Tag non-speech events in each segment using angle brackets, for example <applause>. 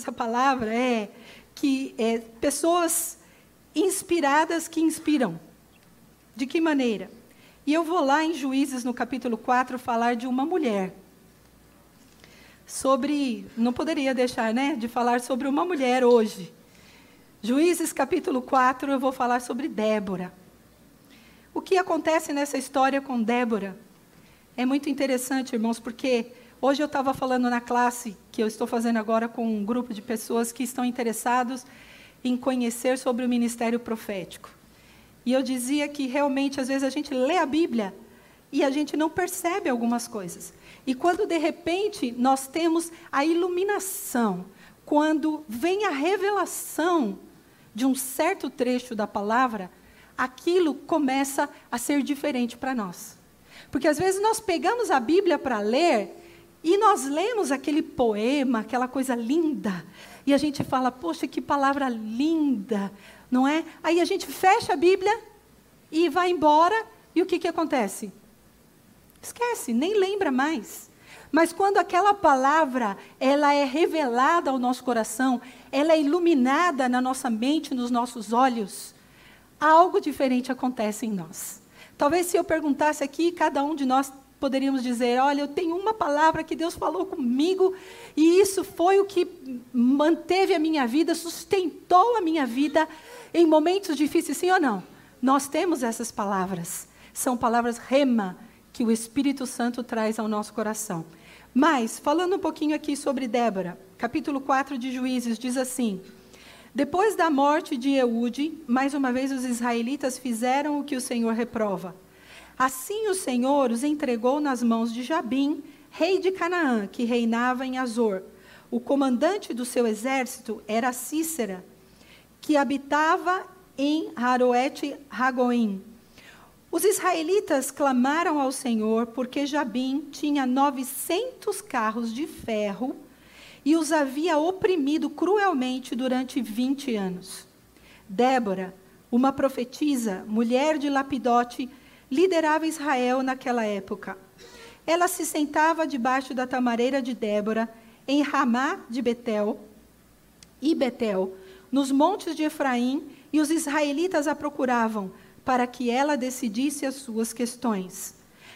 Dessa palavra é que é, pessoas inspiradas que inspiram. De que maneira? E eu vou lá em Juízes, no capítulo 4, falar de uma mulher. Sobre. Não poderia deixar, né? De falar sobre uma mulher hoje. Juízes, capítulo 4, eu vou falar sobre Débora. O que acontece nessa história com Débora? É muito interessante, irmãos, porque Hoje eu estava falando na classe que eu estou fazendo agora com um grupo de pessoas que estão interessados em conhecer sobre o ministério profético. E eu dizia que realmente às vezes a gente lê a Bíblia e a gente não percebe algumas coisas. E quando de repente nós temos a iluminação, quando vem a revelação de um certo trecho da palavra, aquilo começa a ser diferente para nós. Porque às vezes nós pegamos a Bíblia para ler e nós lemos aquele poema, aquela coisa linda, e a gente fala, poxa, que palavra linda, não é? Aí a gente fecha a Bíblia e vai embora, e o que, que acontece? Esquece, nem lembra mais. Mas quando aquela palavra, ela é revelada ao nosso coração, ela é iluminada na nossa mente, nos nossos olhos, algo diferente acontece em nós. Talvez se eu perguntasse aqui, cada um de nós poderíamos dizer: olha, eu tenho uma palavra que Deus falou comigo, e isso foi o que manteve a minha vida, sustentou a minha vida em momentos difíceis, sim ou não? Nós temos essas palavras. São palavras rema que o Espírito Santo traz ao nosso coração. Mas, falando um pouquinho aqui sobre Débora, capítulo 4 de Juízes diz assim: Depois da morte de Eude, mais uma vez os israelitas fizeram o que o Senhor reprova Assim o Senhor os entregou nas mãos de Jabim, rei de Canaã, que reinava em Azor. O comandante do seu exército era Cícera, que habitava em Haroete Ragoim. Os israelitas clamaram ao Senhor porque Jabim tinha 900 carros de ferro e os havia oprimido cruelmente durante 20 anos. Débora, uma profetisa, mulher de Lapidote, liderava Israel naquela época. Ela se sentava debaixo da tamareira de Débora, em Ramá de Betel e Betel, nos montes de Efraim, e os israelitas a procuravam para que ela decidisse as suas questões.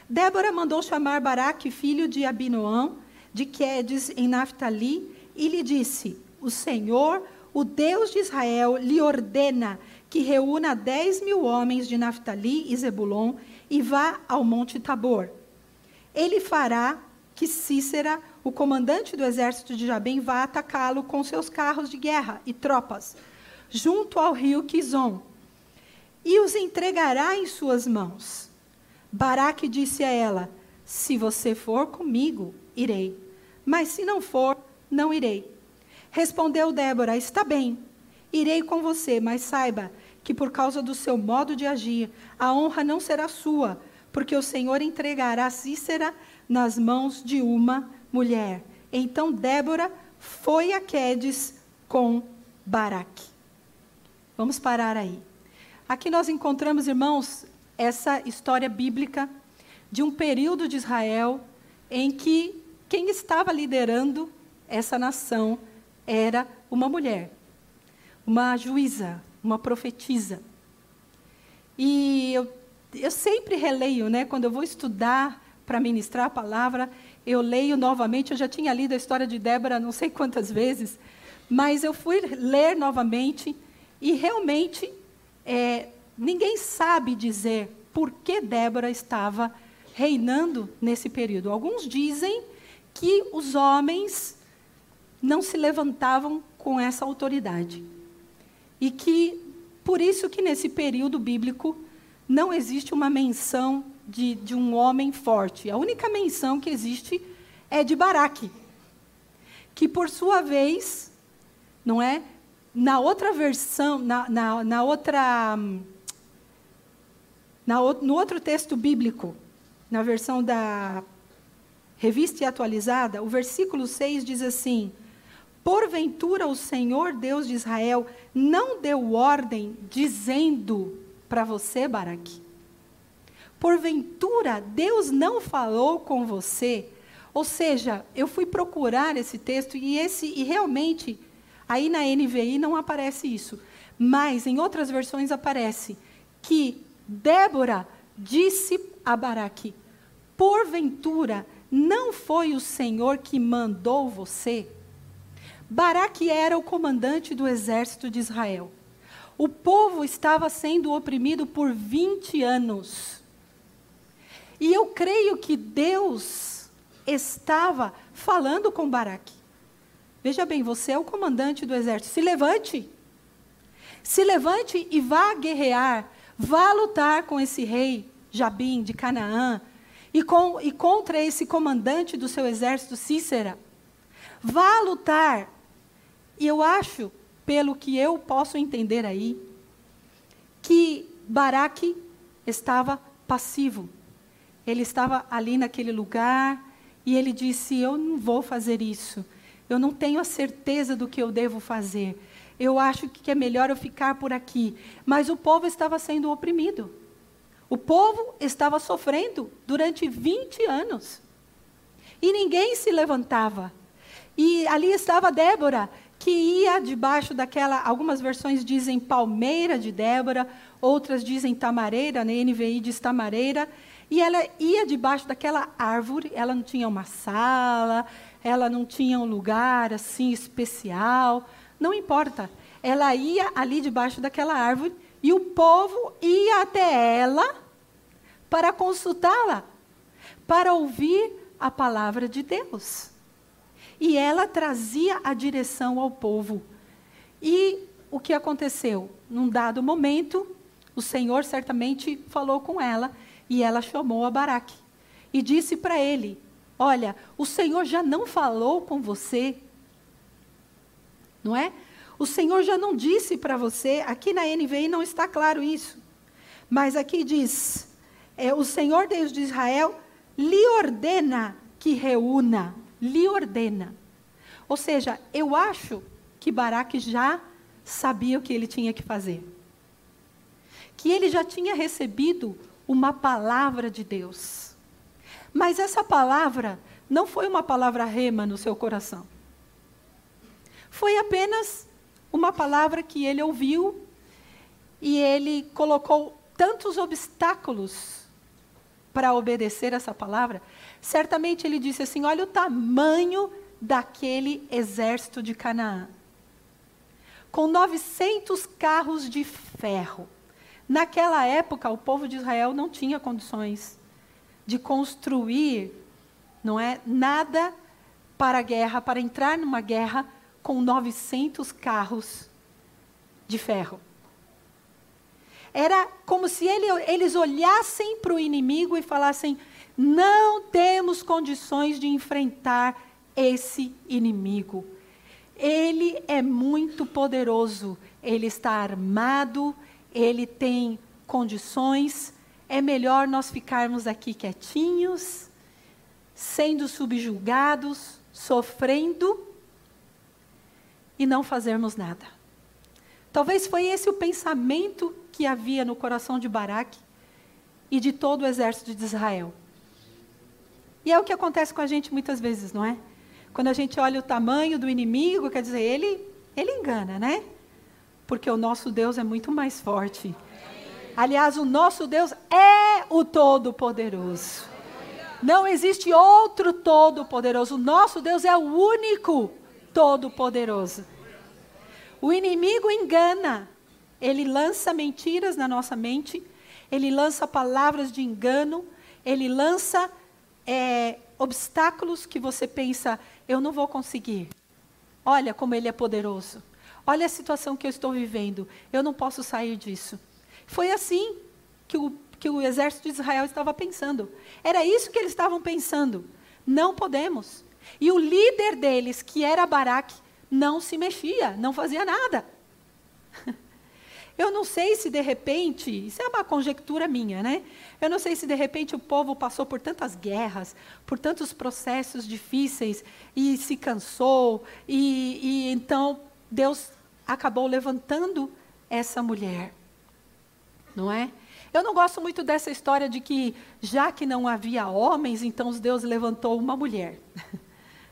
Débora mandou chamar Baraque, filho de Abinoão, de Quedes, em Naphtali, e lhe disse: O Senhor, o Deus de Israel, lhe ordena que reúna dez mil homens de Naphtali e Zebulon e vá ao Monte Tabor. Ele fará que Cícera, o comandante do exército de Jabém, vá atacá-lo com seus carros de guerra e tropas, junto ao rio Quizon, e os entregará em suas mãos. Baraque disse a ela: Se você for comigo, irei, mas se não for, não irei. Respondeu Débora: Está bem, irei com você, mas saiba que por causa do seu modo de agir, a honra não será sua, porque o Senhor entregará Cícera nas mãos de uma mulher. Então Débora foi a Quedes com Baraque. Vamos parar aí. Aqui nós encontramos, irmãos, essa história bíblica de um período de Israel em que quem estava liderando essa nação era uma mulher, uma juíza, uma profetisa. E eu, eu sempre releio, né? Quando eu vou estudar para ministrar a palavra, eu leio novamente. Eu já tinha lido a história de Débora não sei quantas vezes, mas eu fui ler novamente e realmente é, ninguém sabe dizer por que Débora estava reinando nesse período. Alguns dizem que os homens não se levantavam com essa autoridade. E que, por isso que nesse período bíblico, não existe uma menção de, de um homem forte. A única menção que existe é de Baraque, que por sua vez, não é? Na outra versão, na, na, na outra. Na, no outro texto bíblico, na versão da revista atualizada, o versículo 6 diz assim: Porventura o Senhor Deus de Israel não deu ordem dizendo para você, Baraque? Porventura Deus não falou com você? Ou seja, eu fui procurar esse texto e esse e realmente aí na NVI não aparece isso, mas em outras versões aparece que Débora disse a Baraque: Porventura não foi o Senhor que mandou você? Baraque era o comandante do exército de Israel. O povo estava sendo oprimido por 20 anos. E eu creio que Deus estava falando com Baraque. Veja bem, você é o comandante do exército. Se levante. Se levante e vá guerrear. Vá lutar com esse rei Jabim de Canaã. E, com, e contra esse comandante do seu exército, Cícera. Vá lutar e eu acho, pelo que eu posso entender aí, que Baraque estava passivo. Ele estava ali naquele lugar e ele disse: Eu não vou fazer isso. Eu não tenho a certeza do que eu devo fazer. Eu acho que é melhor eu ficar por aqui. Mas o povo estava sendo oprimido. O povo estava sofrendo durante 20 anos. E ninguém se levantava. E ali estava Débora, que ia debaixo daquela, algumas versões dizem palmeira de Débora, outras dizem tamareira, na NVI diz tamareira, e ela ia debaixo daquela árvore, ela não tinha uma sala, ela não tinha um lugar assim especial, não importa. Ela ia ali debaixo daquela árvore e o povo ia até ela para consultá-la, para ouvir a palavra de Deus e ela trazia a direção ao povo. E o que aconteceu? Num dado momento, o Senhor certamente falou com ela e ela chamou a Baraque e disse para ele: Olha, o Senhor já não falou com você, não é? O Senhor já não disse para você, aqui na NVI não está claro isso, mas aqui diz: é, o Senhor Deus de Israel lhe ordena que reúna lhe ordena. Ou seja, eu acho que Baraque já sabia o que ele tinha que fazer. Que ele já tinha recebido uma palavra de Deus. Mas essa palavra não foi uma palavra rema no seu coração. Foi apenas uma palavra que ele ouviu e ele colocou tantos obstáculos para obedecer essa palavra Certamente ele disse assim: Olha o tamanho daquele exército de Canaã. Com 900 carros de ferro. Naquela época, o povo de Israel não tinha condições de construir, não é, nada para a guerra, para entrar numa guerra com 900 carros de ferro. Era como se ele, eles olhassem para o inimigo e falassem: não temos condições de enfrentar esse inimigo. Ele é muito poderoso, ele está armado, ele tem condições. É melhor nós ficarmos aqui quietinhos, sendo subjugados, sofrendo e não fazermos nada. Talvez foi esse o pensamento que havia no coração de Baraque e de todo o exército de Israel. E é o que acontece com a gente muitas vezes, não é? Quando a gente olha o tamanho do inimigo, quer dizer, ele, ele engana, né? Porque o nosso Deus é muito mais forte. Aliás, o nosso Deus é o Todo-Poderoso. Não existe outro Todo-Poderoso. O nosso Deus é o único Todo-Poderoso. O inimigo engana. Ele lança mentiras na nossa mente. Ele lança palavras de engano. Ele lança é, obstáculos que você pensa, eu não vou conseguir. Olha como ele é poderoso. Olha a situação que eu estou vivendo. Eu não posso sair disso. Foi assim que, o, que o exército de Israel estava pensando. Era isso que eles estavam pensando. Não podemos. E o líder deles, que era Baraque, não se mexia, não fazia nada. <laughs> Eu não sei se de repente, isso é uma conjectura minha, né? Eu não sei se de repente o povo passou por tantas guerras, por tantos processos difíceis e se cansou, e, e então Deus acabou levantando essa mulher. Não é? Eu não gosto muito dessa história de que, já que não havia homens, então Deus levantou uma mulher. <laughs>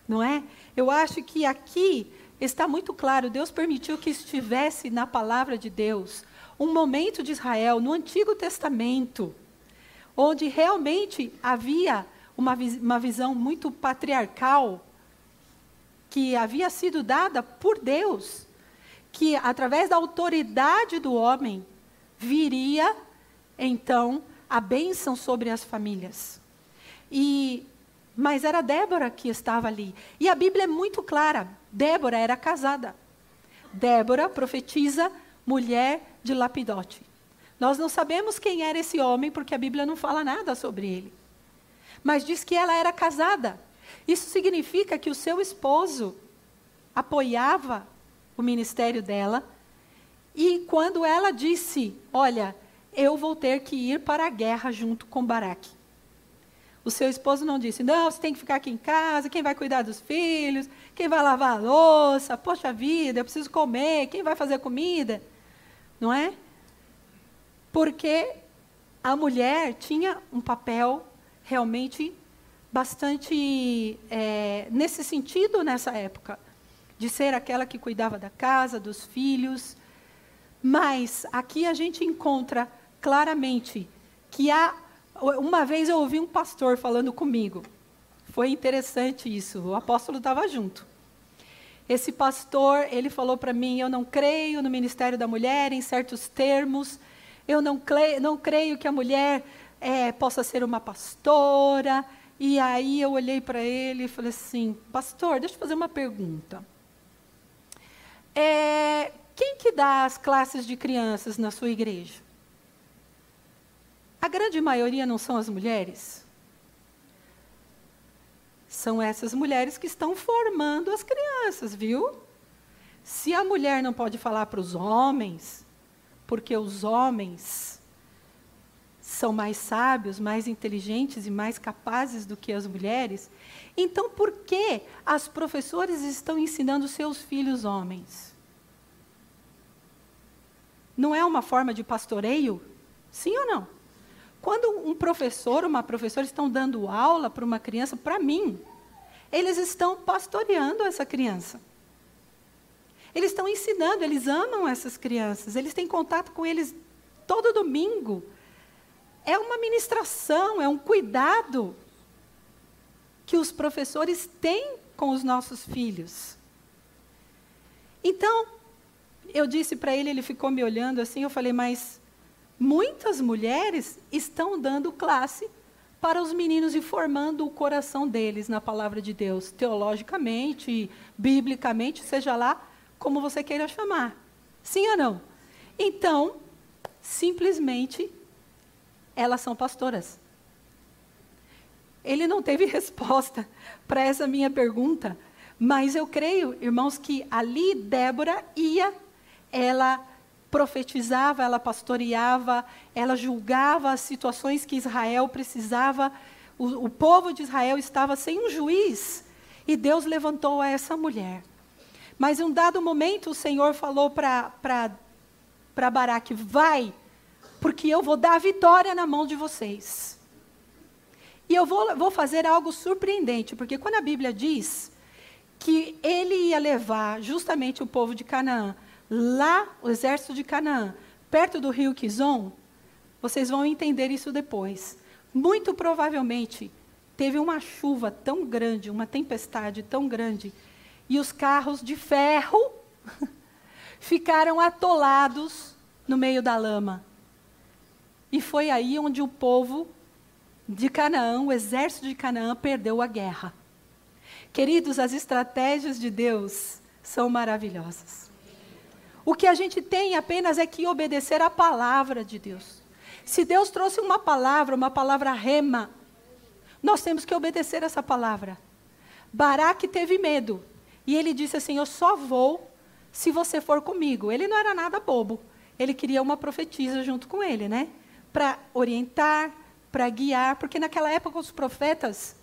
Não é? Eu acho que aqui está muito claro, Deus permitiu que estivesse na palavra de Deus um momento de Israel, no Antigo Testamento, onde realmente havia uma, uma visão muito patriarcal, que havia sido dada por Deus, que através da autoridade do homem viria, então, a bênção sobre as famílias. E mas era Débora que estava ali. E a Bíblia é muito clara. Débora era casada. Débora profetiza mulher de Lapidote. Nós não sabemos quem era esse homem, porque a Bíblia não fala nada sobre ele. Mas diz que ela era casada. Isso significa que o seu esposo apoiava o ministério dela. E quando ela disse: Olha, eu vou ter que ir para a guerra junto com Baraque. O seu esposo não disse: não, você tem que ficar aqui em casa, quem vai cuidar dos filhos, quem vai lavar a louça, poxa vida, eu preciso comer, quem vai fazer comida? Não é? Porque a mulher tinha um papel realmente bastante é, nesse sentido nessa época, de ser aquela que cuidava da casa, dos filhos. Mas aqui a gente encontra claramente que há uma vez eu ouvi um pastor falando comigo. Foi interessante isso. O apóstolo estava junto. Esse pastor, ele falou para mim: Eu não creio no ministério da mulher em certos termos. Eu não, creio, não creio que a mulher é, possa ser uma pastora. E aí eu olhei para ele e falei assim: Pastor, deixa eu fazer uma pergunta. É, quem que dá as classes de crianças na sua igreja? A grande maioria não são as mulheres. São essas mulheres que estão formando as crianças, viu? Se a mulher não pode falar para os homens, porque os homens são mais sábios, mais inteligentes e mais capazes do que as mulheres, então por que as professoras estão ensinando seus filhos homens? Não é uma forma de pastoreio? Sim ou não? Quando um professor, uma professora estão dando aula para uma criança, para mim, eles estão pastoreando essa criança. Eles estão ensinando, eles amam essas crianças, eles têm contato com eles todo domingo. É uma ministração, é um cuidado que os professores têm com os nossos filhos. Então, eu disse para ele, ele ficou me olhando assim, eu falei, mas muitas mulheres estão dando classe para os meninos e formando o coração deles na palavra de Deus, teologicamente, biblicamente, seja lá como você queira chamar. Sim ou não? Então, simplesmente, elas são pastoras. Ele não teve <laughs> resposta para essa minha pergunta, mas eu creio, irmãos, que ali Débora ia, ela profetizava, ela pastoreava, ela julgava as situações que Israel precisava. O, o povo de Israel estava sem um juiz e Deus levantou essa mulher. Mas em um dado momento o Senhor falou para Baraque: vai, porque eu vou dar a vitória na mão de vocês. E eu vou, vou fazer algo surpreendente, porque quando a Bíblia diz que ele ia levar justamente o povo de Canaã lá, o exército de Canaã, perto do rio Quizon, vocês vão entender isso depois. Muito provavelmente teve uma chuva tão grande, uma tempestade tão grande, e os carros de ferro <laughs> ficaram atolados no meio da lama. E foi aí onde o povo de Canaã, o exército de Canaã, perdeu a guerra. Queridos, as estratégias de Deus são maravilhosas. O que a gente tem apenas é que obedecer à palavra de Deus. Se Deus trouxe uma palavra, uma palavra rema, nós temos que obedecer essa palavra. Baraque teve medo. E ele disse assim: Eu só vou se você for comigo. Ele não era nada bobo. Ele queria uma profetisa junto com ele, né? Para orientar, para guiar, porque naquela época os profetas,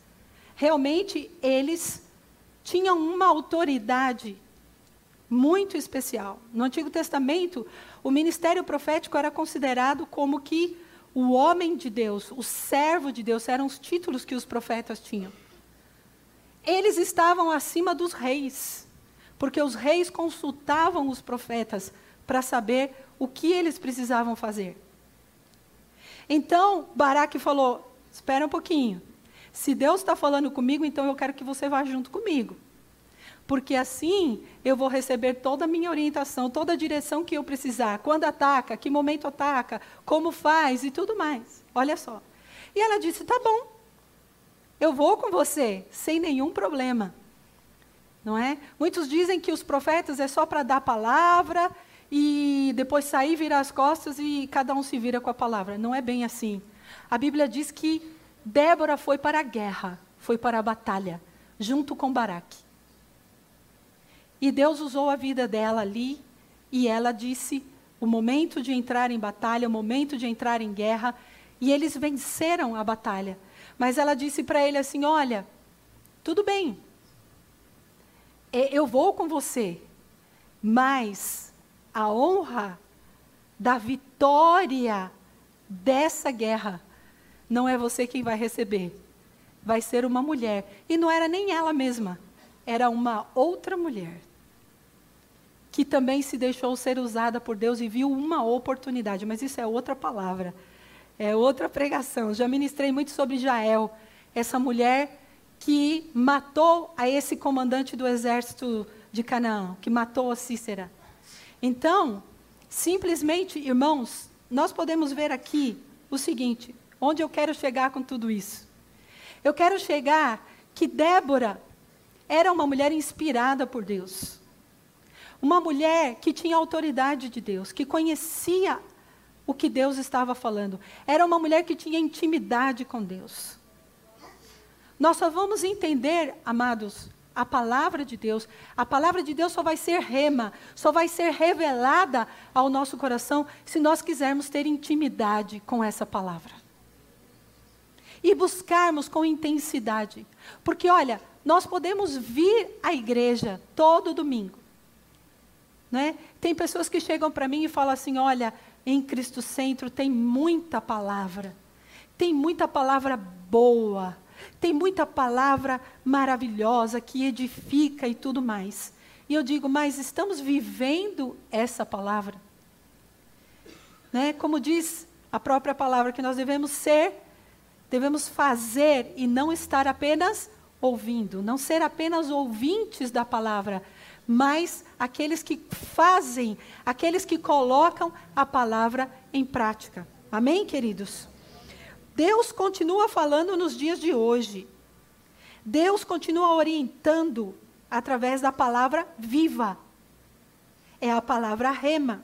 realmente, eles tinham uma autoridade muito especial. No Antigo Testamento, o ministério profético era considerado como que o homem de Deus, o servo de Deus, eram os títulos que os profetas tinham. Eles estavam acima dos reis, porque os reis consultavam os profetas para saber o que eles precisavam fazer. Então, Baraque falou: Espera um pouquinho. Se Deus está falando comigo, então eu quero que você vá junto comigo. Porque assim eu vou receber toda a minha orientação, toda a direção que eu precisar. Quando ataca, que momento ataca, como faz e tudo mais. Olha só. E ela disse: Tá bom, eu vou com você, sem nenhum problema. Não é? Muitos dizem que os profetas é só para dar palavra e depois sair, virar as costas e cada um se vira com a palavra. Não é bem assim. A Bíblia diz que Débora foi para a guerra, foi para a batalha, junto com Baraque. E Deus usou a vida dela ali e ela disse o momento de entrar em batalha, o momento de entrar em guerra, e eles venceram a batalha. Mas ela disse para ele assim: Olha, tudo bem, eu vou com você, mas a honra da vitória dessa guerra não é você quem vai receber, vai ser uma mulher. E não era nem ela mesma, era uma outra mulher que também se deixou ser usada por Deus e viu uma oportunidade. Mas isso é outra palavra. É outra pregação. Já ministrei muito sobre Jael, essa mulher que matou a esse comandante do exército de Canaã, que matou a Cícera. Então, simplesmente, irmãos, nós podemos ver aqui o seguinte: onde eu quero chegar com tudo isso? Eu quero chegar que Débora era uma mulher inspirada por Deus. Uma mulher que tinha autoridade de Deus, que conhecia o que Deus estava falando. Era uma mulher que tinha intimidade com Deus. Nós só vamos entender, amados, a palavra de Deus. A palavra de Deus só vai ser rema, só vai ser revelada ao nosso coração se nós quisermos ter intimidade com essa palavra. E buscarmos com intensidade. Porque, olha, nós podemos vir à igreja todo domingo. Né? Tem pessoas que chegam para mim e falam assim: olha, em Cristo Centro tem muita palavra, tem muita palavra boa, tem muita palavra maravilhosa que edifica e tudo mais. E eu digo, mas estamos vivendo essa palavra? Né? Como diz a própria palavra, que nós devemos ser, devemos fazer e não estar apenas ouvindo, não ser apenas ouvintes da palavra, mas aqueles que fazem, aqueles que colocam a palavra em prática. Amém, queridos? Deus continua falando nos dias de hoje. Deus continua orientando através da palavra viva. É a palavra rema.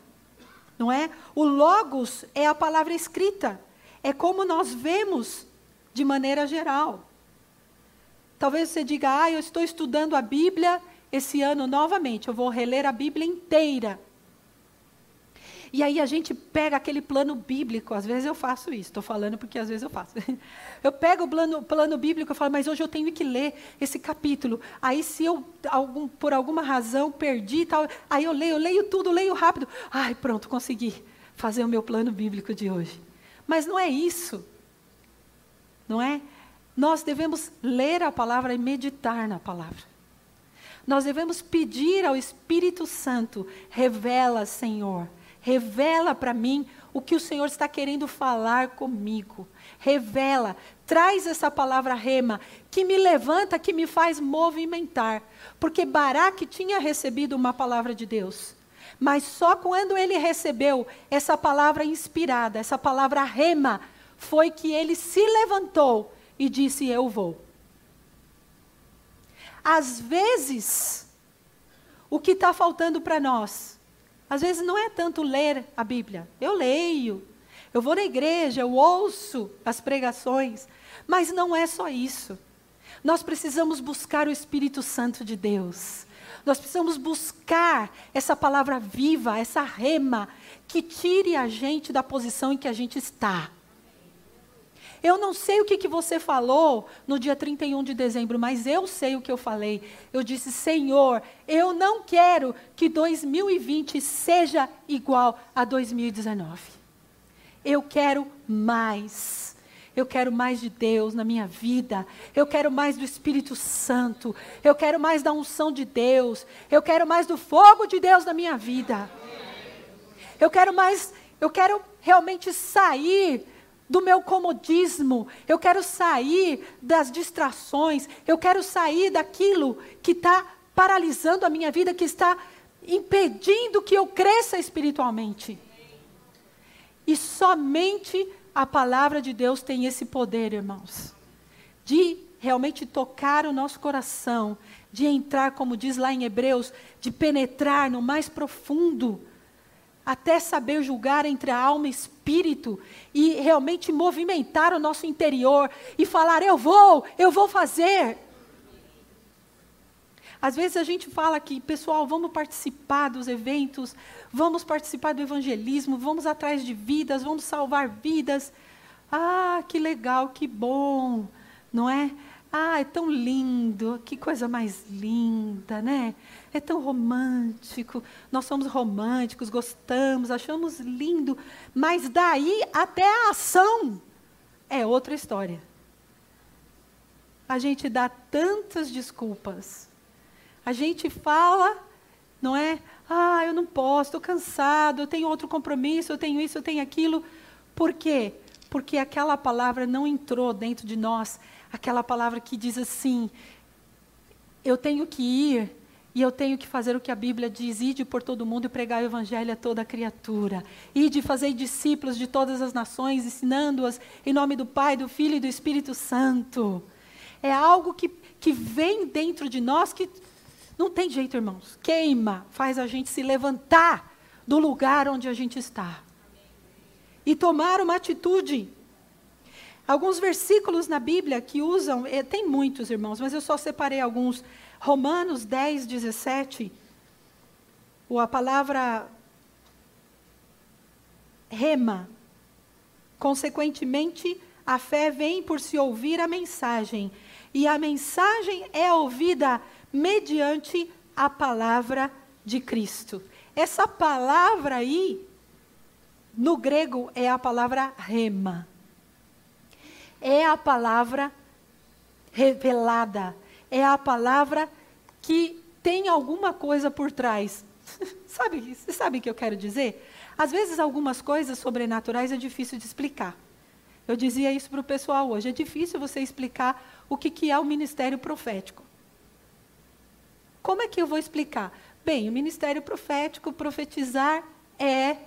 Não é? O logos é a palavra escrita. É como nós vemos de maneira geral. Talvez você diga: "Ah, eu estou estudando a Bíblia esse ano novamente, eu vou reler a Bíblia inteira. E aí a gente pega aquele plano bíblico, às vezes eu faço isso, estou falando porque às vezes eu faço. <laughs> Eu pego o plano, plano bíblico e falo, mas hoje eu tenho que ler esse capítulo. Aí se eu, algum, por alguma razão, perdi tal, aí eu leio, eu leio tudo, leio rápido. Ai, pronto, consegui fazer o meu plano bíblico de hoje. Mas não é isso. Não é? Nós devemos ler a palavra e meditar na palavra. Nós devemos pedir ao Espírito Santo: revela, Senhor, revela para mim o que o Senhor está querendo falar comigo. Revela, traz essa palavra rema, que me levanta, que me faz movimentar. Porque Baraque tinha recebido uma palavra de Deus. Mas só quando ele recebeu essa palavra inspirada, essa palavra rema, foi que ele se levantou e disse: Eu vou. Às vezes, o que está faltando para nós, às vezes não é tanto ler a Bíblia. Eu leio, eu vou na igreja, eu ouço as pregações, mas não é só isso. Nós precisamos buscar o Espírito Santo de Deus. Nós precisamos buscar essa palavra viva, essa rema, que tire a gente da posição em que a gente está. Eu não sei o que, que você falou no dia 31 de dezembro, mas eu sei o que eu falei. Eu disse, Senhor, eu não quero que 2020 seja igual a 2019. Eu quero mais. Eu quero mais de Deus na minha vida. Eu quero mais do Espírito Santo. Eu quero mais da unção de Deus. Eu quero mais do fogo de Deus na minha vida. Eu quero mais, eu quero realmente sair do meu comodismo, eu quero sair das distrações, eu quero sair daquilo que está paralisando a minha vida, que está impedindo que eu cresça espiritualmente. E somente a palavra de Deus tem esse poder, irmãos, de realmente tocar o nosso coração, de entrar, como diz lá em Hebreus, de penetrar no mais profundo até saber julgar entre a alma e e realmente movimentar o nosso interior e falar: eu vou, eu vou fazer. Às vezes a gente fala que, pessoal, vamos participar dos eventos, vamos participar do evangelismo, vamos atrás de vidas, vamos salvar vidas. Ah, que legal, que bom, não é? Ah, é tão lindo, que coisa mais linda, né? é tão romântico, nós somos românticos, gostamos, achamos lindo, mas daí até a ação é outra história. A gente dá tantas desculpas. A gente fala, não é? Ah, eu não posso, estou cansado, eu tenho outro compromisso, eu tenho isso, eu tenho aquilo. Por quê? Porque aquela palavra não entrou dentro de nós, aquela palavra que diz assim: eu tenho que ir e eu tenho que fazer o que a Bíblia diz: ide por todo mundo e pregar o evangelho a toda criatura. Ide fazer discípulos de todas as nações, ensinando-as em nome do Pai, do Filho e do Espírito Santo. É algo que, que vem dentro de nós que não tem jeito, irmãos. Queima, faz a gente se levantar do lugar onde a gente está e tomar uma atitude. Alguns versículos na Bíblia que usam, eh, tem muitos, irmãos, mas eu só separei alguns Romanos 10, 17, ou a palavra rema. Consequentemente, a fé vem por se ouvir a mensagem, e a mensagem é ouvida mediante a palavra de Cristo. Essa palavra aí, no grego, é a palavra rema. É a palavra revelada, é a palavra que tem alguma coisa por trás. <laughs> sabe, você sabe o que eu quero dizer? Às vezes, algumas coisas sobrenaturais é difícil de explicar. Eu dizia isso para o pessoal hoje. É difícil você explicar o que, que é o ministério profético. Como é que eu vou explicar? Bem, o ministério profético, profetizar, é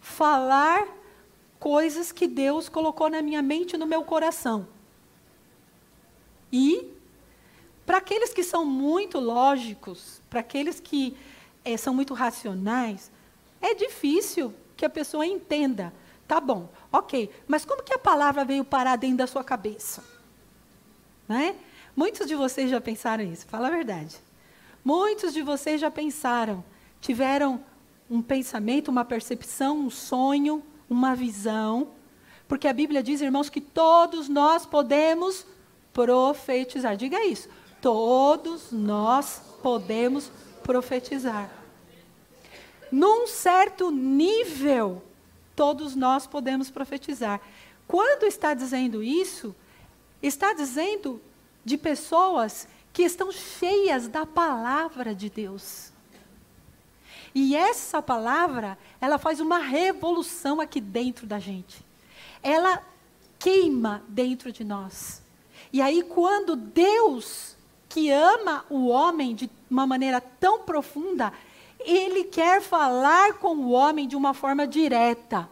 falar coisas que Deus colocou na minha mente e no meu coração. E para aqueles que são muito lógicos, para aqueles que é, são muito racionais, é difícil que a pessoa entenda. Tá bom, ok, mas como que a palavra veio parar dentro da sua cabeça? Né? Muitos de vocês já pensaram isso, fala a verdade. Muitos de vocês já pensaram, tiveram um pensamento, uma percepção, um sonho, uma visão, porque a Bíblia diz, irmãos, que todos nós podemos profetizar. Diga isso. Todos nós podemos profetizar. Num certo nível, todos nós podemos profetizar. Quando está dizendo isso, está dizendo de pessoas que estão cheias da palavra de Deus. E essa palavra, ela faz uma revolução aqui dentro da gente. Ela queima dentro de nós. E aí, quando Deus que ama o homem de uma maneira tão profunda, ele quer falar com o homem de uma forma direta.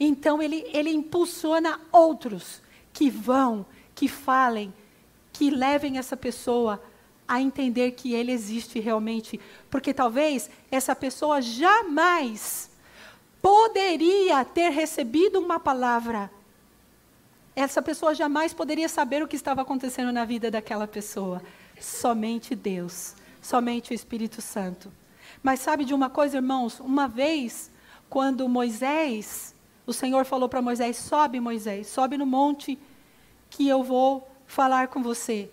Então ele, ele impulsiona outros que vão, que falem, que levem essa pessoa a entender que ele existe realmente. Porque talvez essa pessoa jamais poderia ter recebido uma palavra, essa pessoa jamais poderia saber o que estava acontecendo na vida daquela pessoa. Somente Deus, somente o Espírito Santo. Mas sabe de uma coisa, irmãos? Uma vez, quando Moisés, o Senhor falou para Moisés: sobe, Moisés, sobe no monte que eu vou falar com você.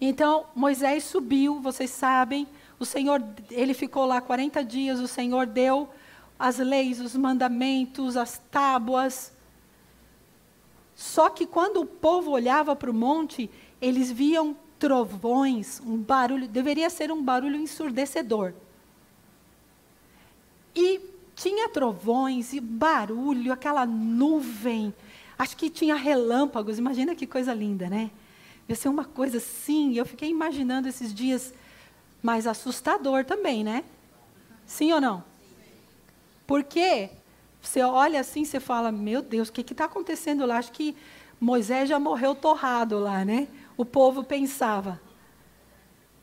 Então, Moisés subiu, vocês sabem, o Senhor, ele ficou lá 40 dias, o Senhor deu as leis, os mandamentos, as tábuas. Só que quando o povo olhava para o monte, eles viam trovões, um barulho, deveria ser um barulho ensurdecedor. E tinha trovões e barulho, aquela nuvem. Acho que tinha relâmpagos, imagina que coisa linda, né? Ia ser uma coisa assim, eu fiquei imaginando esses dias, mas assustador também, né? Sim ou não? Porque você olha assim, você fala, meu Deus, o que está acontecendo lá? Acho que Moisés já morreu torrado lá, né? o povo pensava.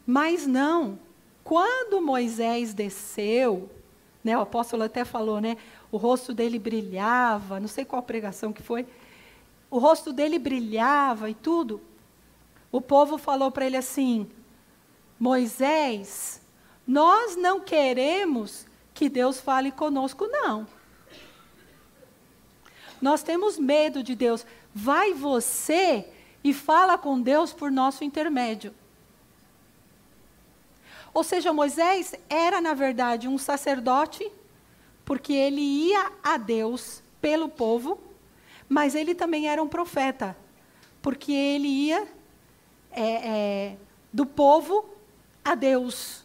Mas não. Quando Moisés desceu, né, o apóstolo até falou, né, o rosto dele brilhava, não sei qual pregação que foi, o rosto dele brilhava e tudo. O povo falou para ele assim: Moisés, nós não queremos que Deus fale conosco, não. Nós temos medo de Deus. Vai você e fala com Deus por nosso intermédio. Ou seja, Moisés era, na verdade, um sacerdote, porque ele ia a Deus pelo povo, mas ele também era um profeta, porque ele ia é, é, do povo a Deus.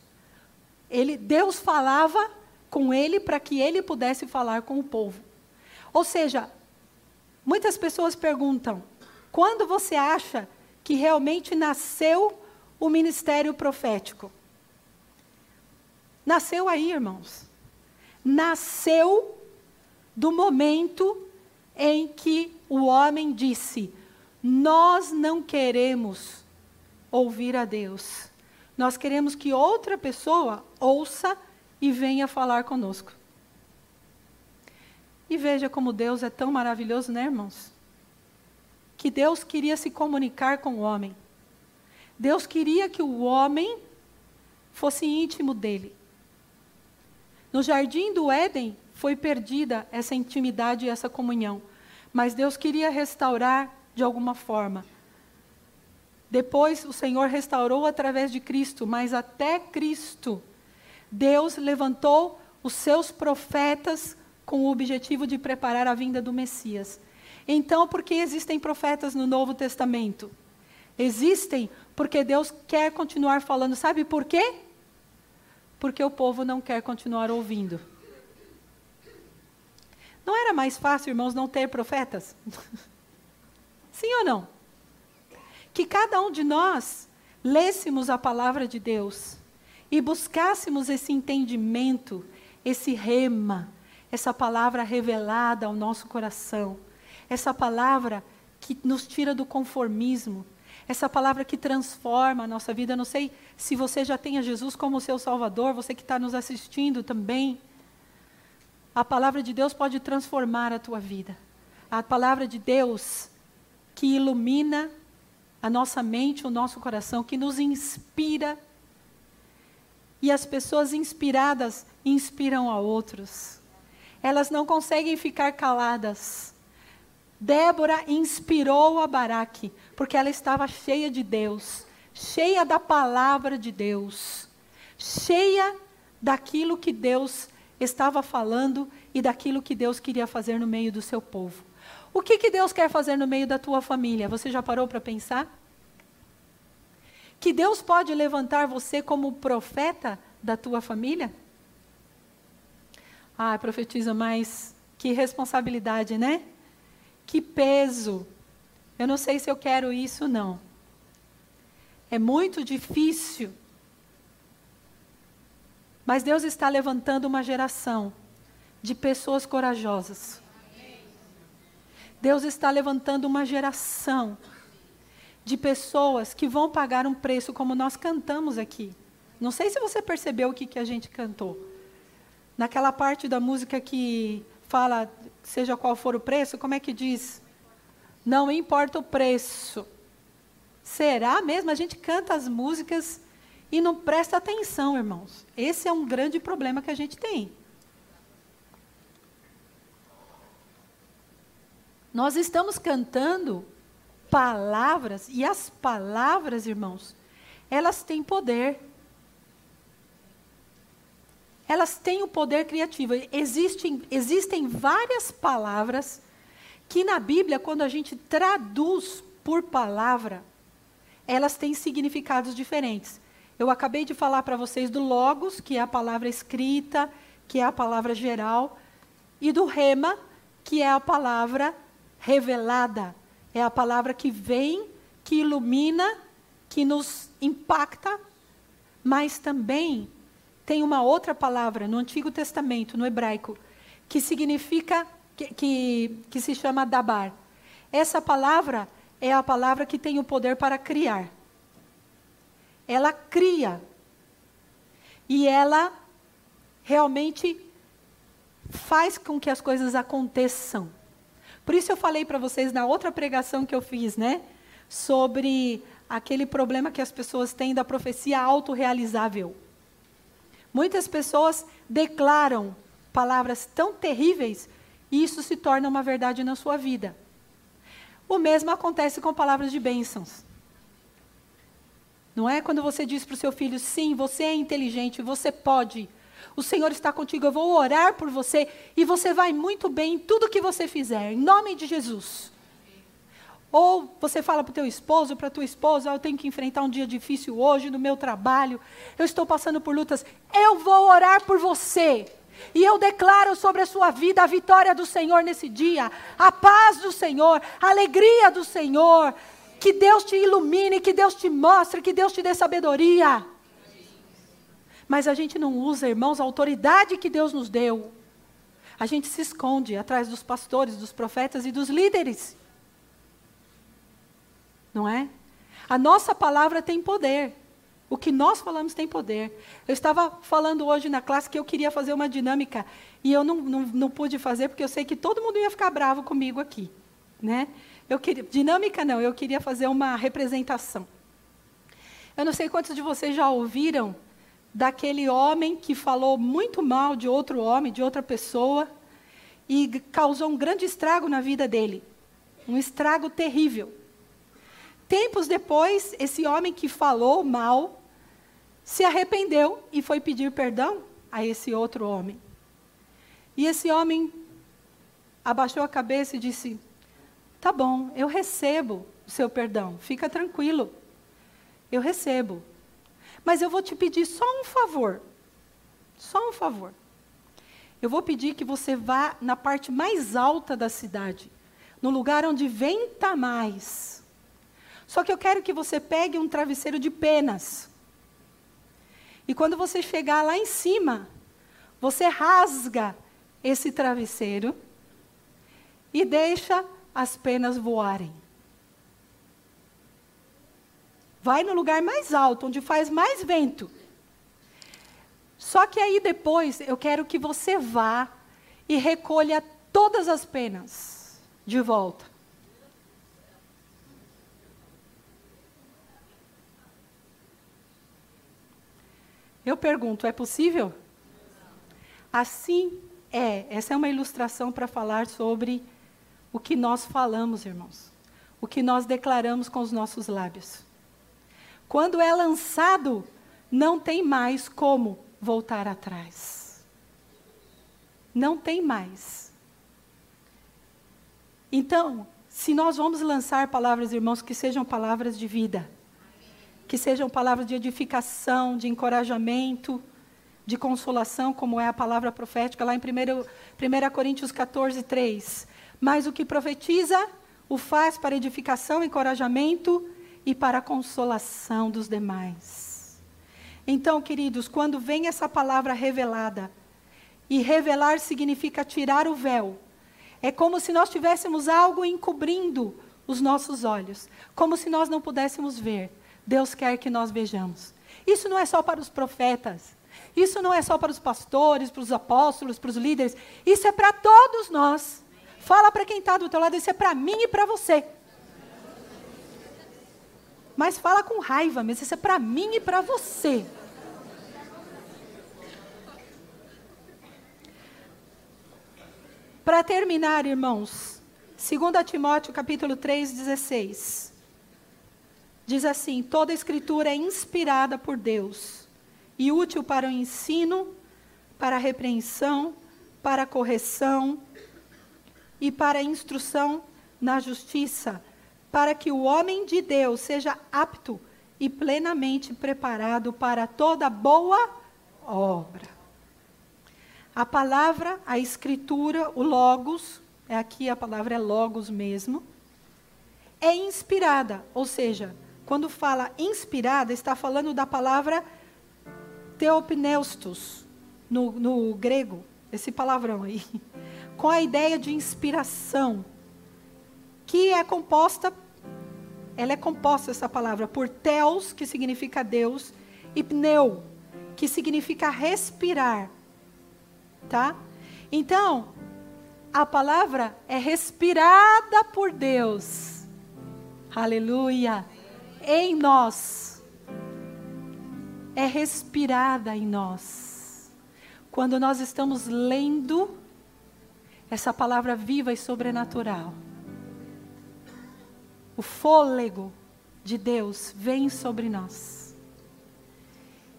Ele, Deus falava com ele para que ele pudesse falar com o povo. Ou seja, muitas pessoas perguntam: quando você acha que realmente nasceu o ministério profético? Nasceu aí, irmãos. Nasceu do momento em que o homem disse: Nós não queremos ouvir a Deus. Nós queremos que outra pessoa ouça e venha falar conosco. E veja como Deus é tão maravilhoso, né, irmãos? que Deus queria se comunicar com o homem. Deus queria que o homem fosse íntimo dele. No jardim do Éden foi perdida essa intimidade e essa comunhão, mas Deus queria restaurar de alguma forma. Depois o Senhor restaurou através de Cristo, mas até Cristo, Deus levantou os seus profetas com o objetivo de preparar a vinda do Messias. Então, por que existem profetas no Novo Testamento? Existem porque Deus quer continuar falando. Sabe por quê? Porque o povo não quer continuar ouvindo. Não era mais fácil, irmãos, não ter profetas? <laughs> Sim ou não? Que cada um de nós lêssemos a palavra de Deus e buscássemos esse entendimento, esse rema, essa palavra revelada ao nosso coração essa palavra que nos tira do conformismo, essa palavra que transforma a nossa vida. Eu não sei se você já tem a Jesus como seu Salvador, você que está nos assistindo também. A palavra de Deus pode transformar a tua vida. A palavra de Deus que ilumina a nossa mente, o nosso coração, que nos inspira. E as pessoas inspiradas inspiram a outros. Elas não conseguem ficar caladas. Débora inspirou a Baraque, porque ela estava cheia de Deus, cheia da palavra de Deus, cheia daquilo que Deus estava falando e daquilo que Deus queria fazer no meio do seu povo. O que, que Deus quer fazer no meio da tua família? Você já parou para pensar? Que Deus pode levantar você como profeta da tua família? Ah, profetiza, mas que responsabilidade, né? Que peso! Eu não sei se eu quero isso, não. É muito difícil. Mas Deus está levantando uma geração de pessoas corajosas. Deus está levantando uma geração de pessoas que vão pagar um preço, como nós cantamos aqui. Não sei se você percebeu o que, que a gente cantou. naquela parte da música que fala, seja qual for o preço, como é que diz? Não importa o preço. Será mesmo? A gente canta as músicas e não presta atenção, irmãos. Esse é um grande problema que a gente tem. Nós estamos cantando palavras, e as palavras, irmãos, elas têm poder. Elas têm o poder criativo. Existem, existem várias palavras que na Bíblia, quando a gente traduz por palavra, elas têm significados diferentes. Eu acabei de falar para vocês do logos, que é a palavra escrita, que é a palavra geral, e do rema, que é a palavra revelada. É a palavra que vem, que ilumina, que nos impacta, mas também tem uma outra palavra no Antigo Testamento, no hebraico, que significa, que, que, que se chama dabar. Essa palavra é a palavra que tem o poder para criar. Ela cria. E ela realmente faz com que as coisas aconteçam. Por isso eu falei para vocês na outra pregação que eu fiz, né? Sobre aquele problema que as pessoas têm da profecia autorrealizável. Muitas pessoas declaram palavras tão terríveis e isso se torna uma verdade na sua vida. O mesmo acontece com palavras de bênçãos. Não é quando você diz para o seu filho, sim, você é inteligente, você pode, o Senhor está contigo, eu vou orar por você e você vai muito bem em tudo que você fizer, em nome de Jesus. Ou você fala para o teu esposo, para a tua esposa, eu tenho que enfrentar um dia difícil hoje no meu trabalho, eu estou passando por lutas, eu vou orar por você. E eu declaro sobre a sua vida a vitória do Senhor nesse dia, a paz do Senhor, a alegria do Senhor. Que Deus te ilumine, que Deus te mostre, que Deus te dê sabedoria. Mas a gente não usa, irmãos, a autoridade que Deus nos deu. A gente se esconde atrás dos pastores, dos profetas e dos líderes. Não é? A nossa palavra tem poder. O que nós falamos tem poder. Eu estava falando hoje na classe que eu queria fazer uma dinâmica e eu não, não, não pude fazer porque eu sei que todo mundo ia ficar bravo comigo aqui. Né? Eu queria, dinâmica não, eu queria fazer uma representação. Eu não sei quantos de vocês já ouviram daquele homem que falou muito mal de outro homem, de outra pessoa, e causou um grande estrago na vida dele. Um estrago terrível. Tempos depois, esse homem que falou mal se arrependeu e foi pedir perdão a esse outro homem. E esse homem abaixou a cabeça e disse: Tá bom, eu recebo o seu perdão, fica tranquilo. Eu recebo. Mas eu vou te pedir só um favor. Só um favor. Eu vou pedir que você vá na parte mais alta da cidade, no lugar onde venta mais. Só que eu quero que você pegue um travesseiro de penas. E quando você chegar lá em cima, você rasga esse travesseiro e deixa as penas voarem. Vai no lugar mais alto, onde faz mais vento. Só que aí depois eu quero que você vá e recolha todas as penas de volta. Eu pergunto, é possível? Assim é. Essa é uma ilustração para falar sobre o que nós falamos, irmãos. O que nós declaramos com os nossos lábios. Quando é lançado, não tem mais como voltar atrás. Não tem mais. Então, se nós vamos lançar palavras, irmãos, que sejam palavras de vida, que sejam palavras de edificação, de encorajamento, de consolação, como é a palavra profética lá em 1, 1 Coríntios 14, 3. Mas o que profetiza, o faz para edificação, encorajamento e para a consolação dos demais. Então, queridos, quando vem essa palavra revelada, e revelar significa tirar o véu, é como se nós tivéssemos algo encobrindo os nossos olhos, como se nós não pudéssemos ver. Deus quer que nós vejamos. Isso não é só para os profetas. Isso não é só para os pastores, para os apóstolos, para os líderes. Isso é para todos nós. Fala para quem está do teu lado, isso é para mim e para você. Mas fala com raiva mesmo, isso é para mim e para você. Para terminar, irmãos, 2 Timóteo capítulo 3, 16. Diz assim: toda escritura é inspirada por Deus e útil para o ensino, para a repreensão, para a correção e para a instrução na justiça, para que o homem de Deus seja apto e plenamente preparado para toda boa obra. A palavra, a escritura, o logos, é aqui a palavra é logos mesmo, é inspirada, ou seja, quando fala inspirada, está falando da palavra teopneustos, no, no grego, esse palavrão aí, <laughs> com a ideia de inspiração, que é composta, ela é composta, essa palavra, por teos, que significa Deus, e pneu, que significa respirar tá? Então, a palavra é respirada por Deus. Aleluia. Em nós. É respirada em nós. Quando nós estamos lendo essa palavra viva e sobrenatural. O fôlego de Deus vem sobre nós.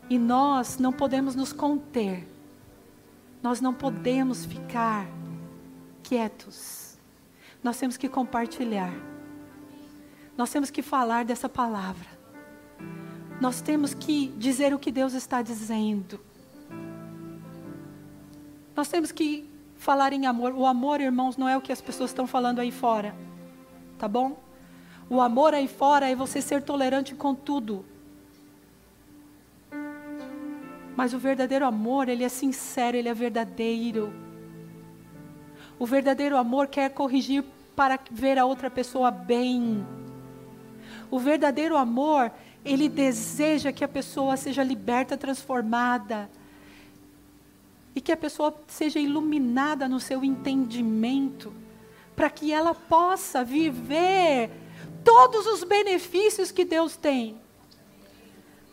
E nós não podemos nos conter nós não podemos ficar quietos. Nós temos que compartilhar. Nós temos que falar dessa palavra. Nós temos que dizer o que Deus está dizendo. Nós temos que falar em amor. O amor, irmãos, não é o que as pessoas estão falando aí fora. Tá bom? O amor aí fora é você ser tolerante com tudo. Mas o verdadeiro amor, ele é sincero, ele é verdadeiro. O verdadeiro amor quer corrigir para ver a outra pessoa bem. O verdadeiro amor, ele deseja que a pessoa seja liberta, transformada. E que a pessoa seja iluminada no seu entendimento, para que ela possa viver todos os benefícios que Deus tem.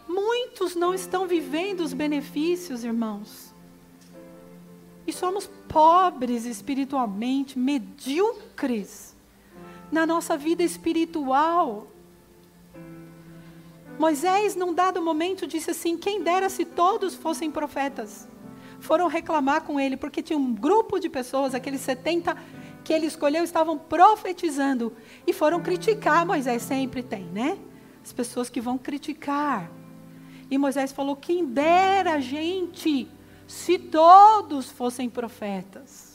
Muitos não estão vivendo os benefícios, irmãos. E somos pobres espiritualmente, medíocres na nossa vida espiritual. Moisés, num dado momento, disse assim: Quem dera se todos fossem profetas. Foram reclamar com ele, porque tinha um grupo de pessoas, aqueles 70 que ele escolheu, estavam profetizando. E foram criticar. Moisés sempre tem, né? As pessoas que vão criticar. E Moisés falou: quem dera a gente se todos fossem profetas.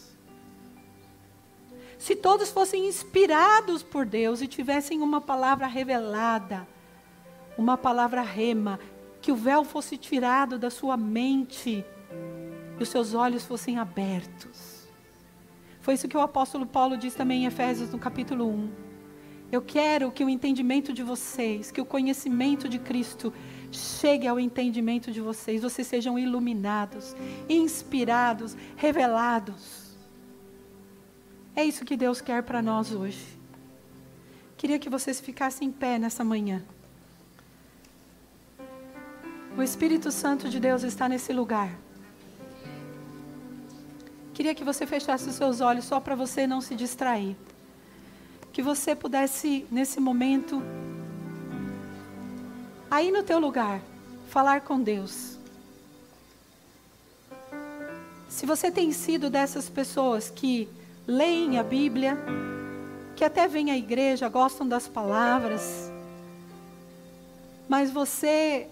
Se todos fossem inspirados por Deus e tivessem uma palavra revelada, uma palavra rema, que o véu fosse tirado da sua mente e os seus olhos fossem abertos. Foi isso que o apóstolo Paulo diz também em Efésios, no capítulo 1. Eu quero que o entendimento de vocês, que o conhecimento de Cristo chegue ao entendimento de vocês, vocês sejam iluminados, inspirados, revelados. É isso que Deus quer para nós hoje. Queria que vocês ficassem em pé nessa manhã. O Espírito Santo de Deus está nesse lugar. Queria que você fechasse os seus olhos só para você não se distrair. Que você pudesse, nesse momento, aí no teu lugar, falar com Deus. Se você tem sido dessas pessoas que leem a Bíblia, que até vêm à igreja, gostam das palavras, mas você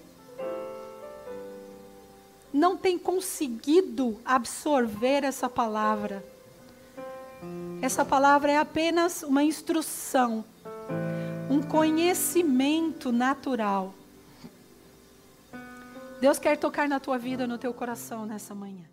não tem conseguido absorver essa palavra. Essa palavra é apenas uma instrução, um conhecimento natural. Deus quer tocar na tua vida, no teu coração nessa manhã.